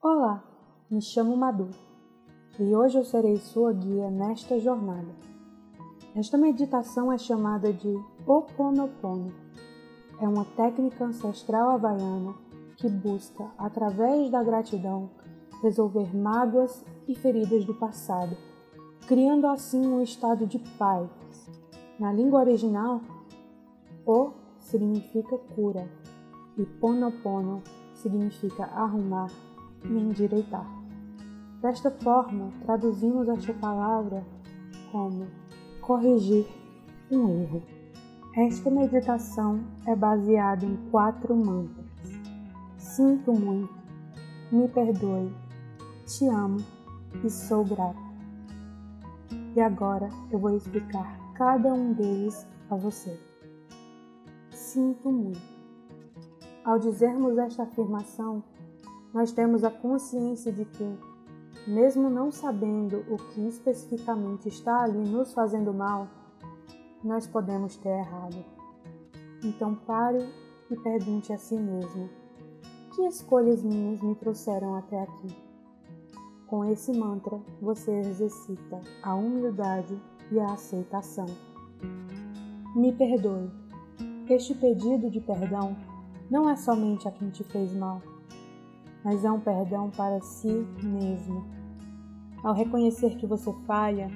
Olá, me chamo Madu e hoje eu serei sua guia nesta jornada. Esta meditação é chamada de Oponopono. É uma técnica ancestral havaiana que busca, através da gratidão, resolver mágoas e feridas do passado, criando assim um estado de paz. Na língua original, O significa cura e Ponopono significa arrumar e endireitar. Desta forma, traduzimos esta palavra como corrigir um erro. Esta meditação é baseada em quatro mantras. Sinto muito, me perdoe, te amo e sou grato. E agora eu vou explicar cada um deles a você. Sinto muito. Ao dizermos esta afirmação, nós temos a consciência de que, mesmo não sabendo o que especificamente está ali nos fazendo mal, nós podemos ter errado. Então pare e pergunte a si mesmo: que escolhas minhas me trouxeram até aqui? Com esse mantra, você exercita a humildade e a aceitação. Me perdoe. Este pedido de perdão não é somente a quem te fez mal, mas é um perdão para si mesmo. Ao reconhecer que você falha,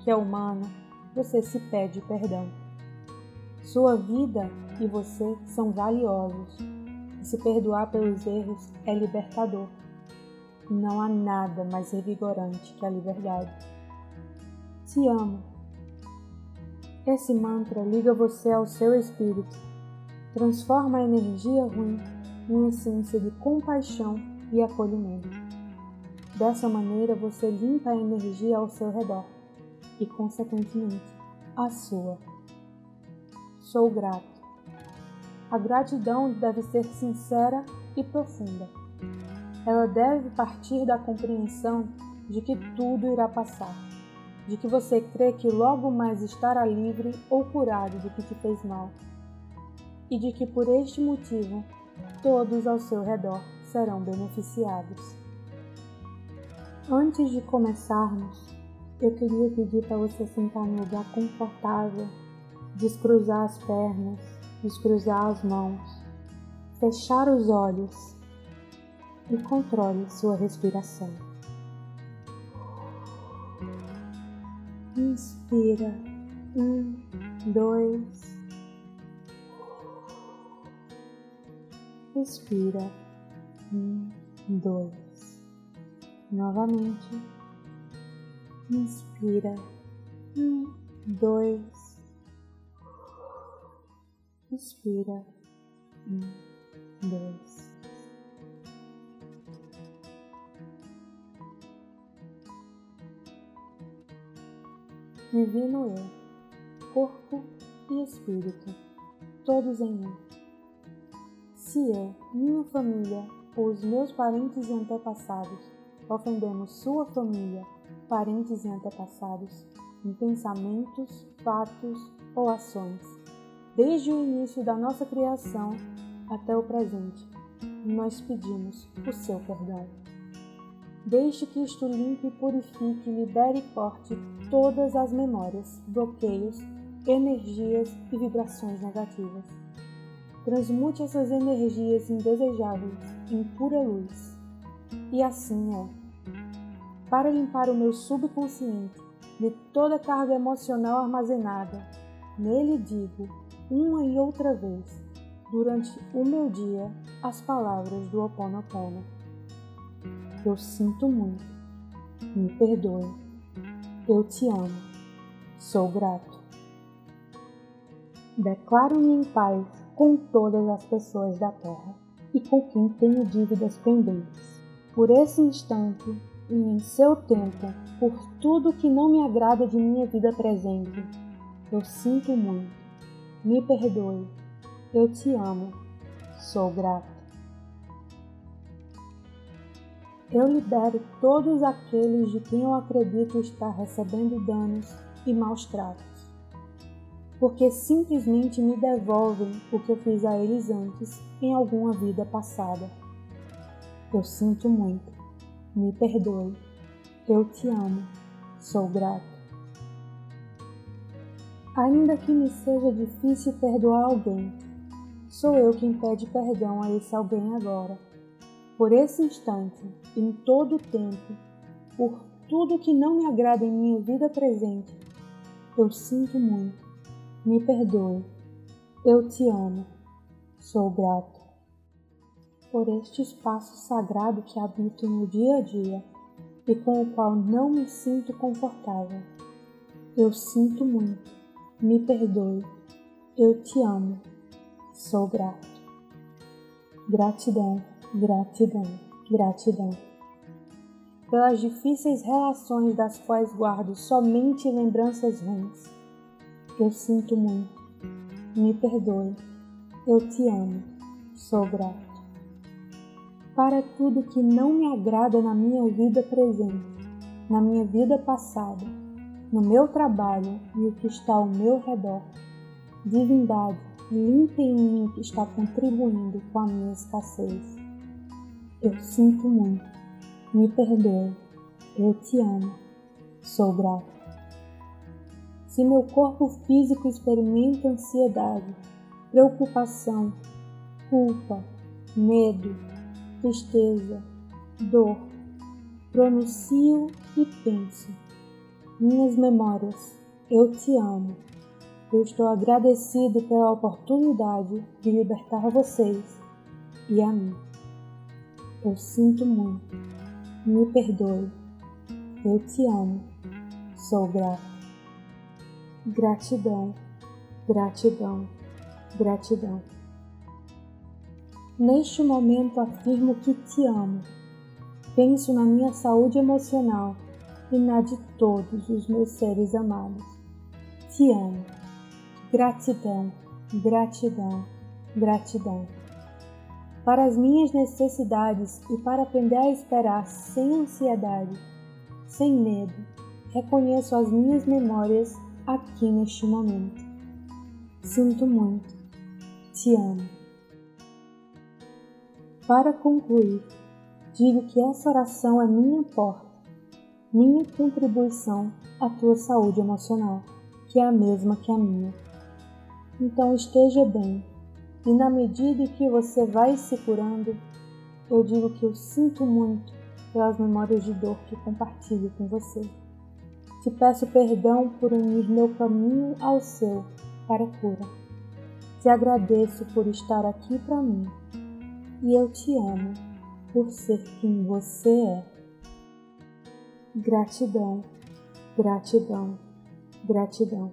que é humano, você se pede perdão. Sua vida e você são valiosos. E se perdoar pelos erros é libertador. Não há nada mais revigorante que a liberdade. Te amo. Esse mantra liga você ao seu espírito, transforma a energia ruim em essência de compaixão e acolhimento. Dessa maneira, você limpa a energia ao seu redor e, consequentemente, a sua. Sou grato. A gratidão deve ser sincera e profunda. Ela deve partir da compreensão de que tudo irá passar, de que você crê que logo mais estará livre ou curado do que te fez mal, e de que por este motivo todos ao seu redor serão beneficiados. Antes de começarmos, eu queria pedir para você sentar um lugar confortável, descruzar as pernas, descruzar as mãos, fechar os olhos e controle sua respiração. Inspira. Um, dois, Respira. Um, dois. Novamente. Inspira. Um, dois. Respira. Um, dois. Divino Eu, corpo e espírito, todos em um se eu, minha família ou os meus parentes e antepassados ofendemos sua família, parentes e antepassados em pensamentos, fatos ou ações, desde o início da nossa criação até o presente, nós pedimos o seu perdão. Deixe que isto limpe, purifique, libere e corte todas as memórias, bloqueios, energias e vibrações negativas transmute essas energias indesejáveis em pura luz. E assim é. Para limpar o meu subconsciente de toda carga emocional armazenada, nele digo, uma e outra vez, durante o meu dia, as palavras do Ho Oponopono. Eu sinto muito, me perdoe, eu te amo, sou grato. Declaro-me em paz com todas as pessoas da terra e com quem tenho dívidas pendentes. Por esse instante e em seu tempo, por tudo que não me agrada de minha vida presente, eu sinto muito. Me perdoe. Eu te amo. Sou grato. Eu libero todos aqueles de quem eu acredito estar recebendo danos e maus tratos porque simplesmente me devolvem o que eu fiz a eles antes em alguma vida passada. Eu sinto muito. me perdoe. Eu te amo, sou grato. Ainda que me seja difícil perdoar alguém, sou eu quem pede perdão a esse alguém agora. Por esse instante, em todo o tempo, por tudo que não me agrada em minha vida presente, eu sinto muito. Me perdoe. Eu te amo. Sou grato por este espaço sagrado que habito no dia a dia e com o qual não me sinto confortável. Eu sinto muito. Me perdoe. Eu te amo. Sou grato. Gratidão, gratidão, gratidão. Pelas difíceis relações das quais guardo somente lembranças ruins. Eu sinto muito. Me perdoe. Eu te amo. Sou grato para tudo que não me agrada na minha vida presente, na minha vida passada, no meu trabalho e o que está ao meu redor. Divindade, limpa em mim que está contribuindo com a minha escassez. Eu sinto muito, me perdoe, eu te amo, sou grato. Se meu corpo físico experimenta ansiedade, preocupação, culpa, medo, tristeza, dor, pronuncio e penso. Minhas memórias, eu te amo. Eu estou agradecido pela oportunidade de libertar vocês e a mim. Eu sinto muito. Me perdoe. Eu te amo. Sou grato. Gratidão, gratidão, gratidão. Neste momento afirmo que te amo. Penso na minha saúde emocional e na de todos os meus seres amados. Te amo. Gratidão, gratidão, gratidão. Para as minhas necessidades e para aprender a esperar sem ansiedade, sem medo, reconheço as minhas memórias aqui neste momento. Sinto muito. Te amo. Para concluir, digo que essa oração é minha porta, minha contribuição à tua saúde emocional, que é a mesma que a minha. Então esteja bem, e na medida que você vai se curando, eu digo que eu sinto muito pelas memórias de dor que compartilho com você. Te peço perdão por unir meu caminho ao seu para cura. Te agradeço por estar aqui para mim e eu te amo por ser quem você é. Gratidão, gratidão, gratidão.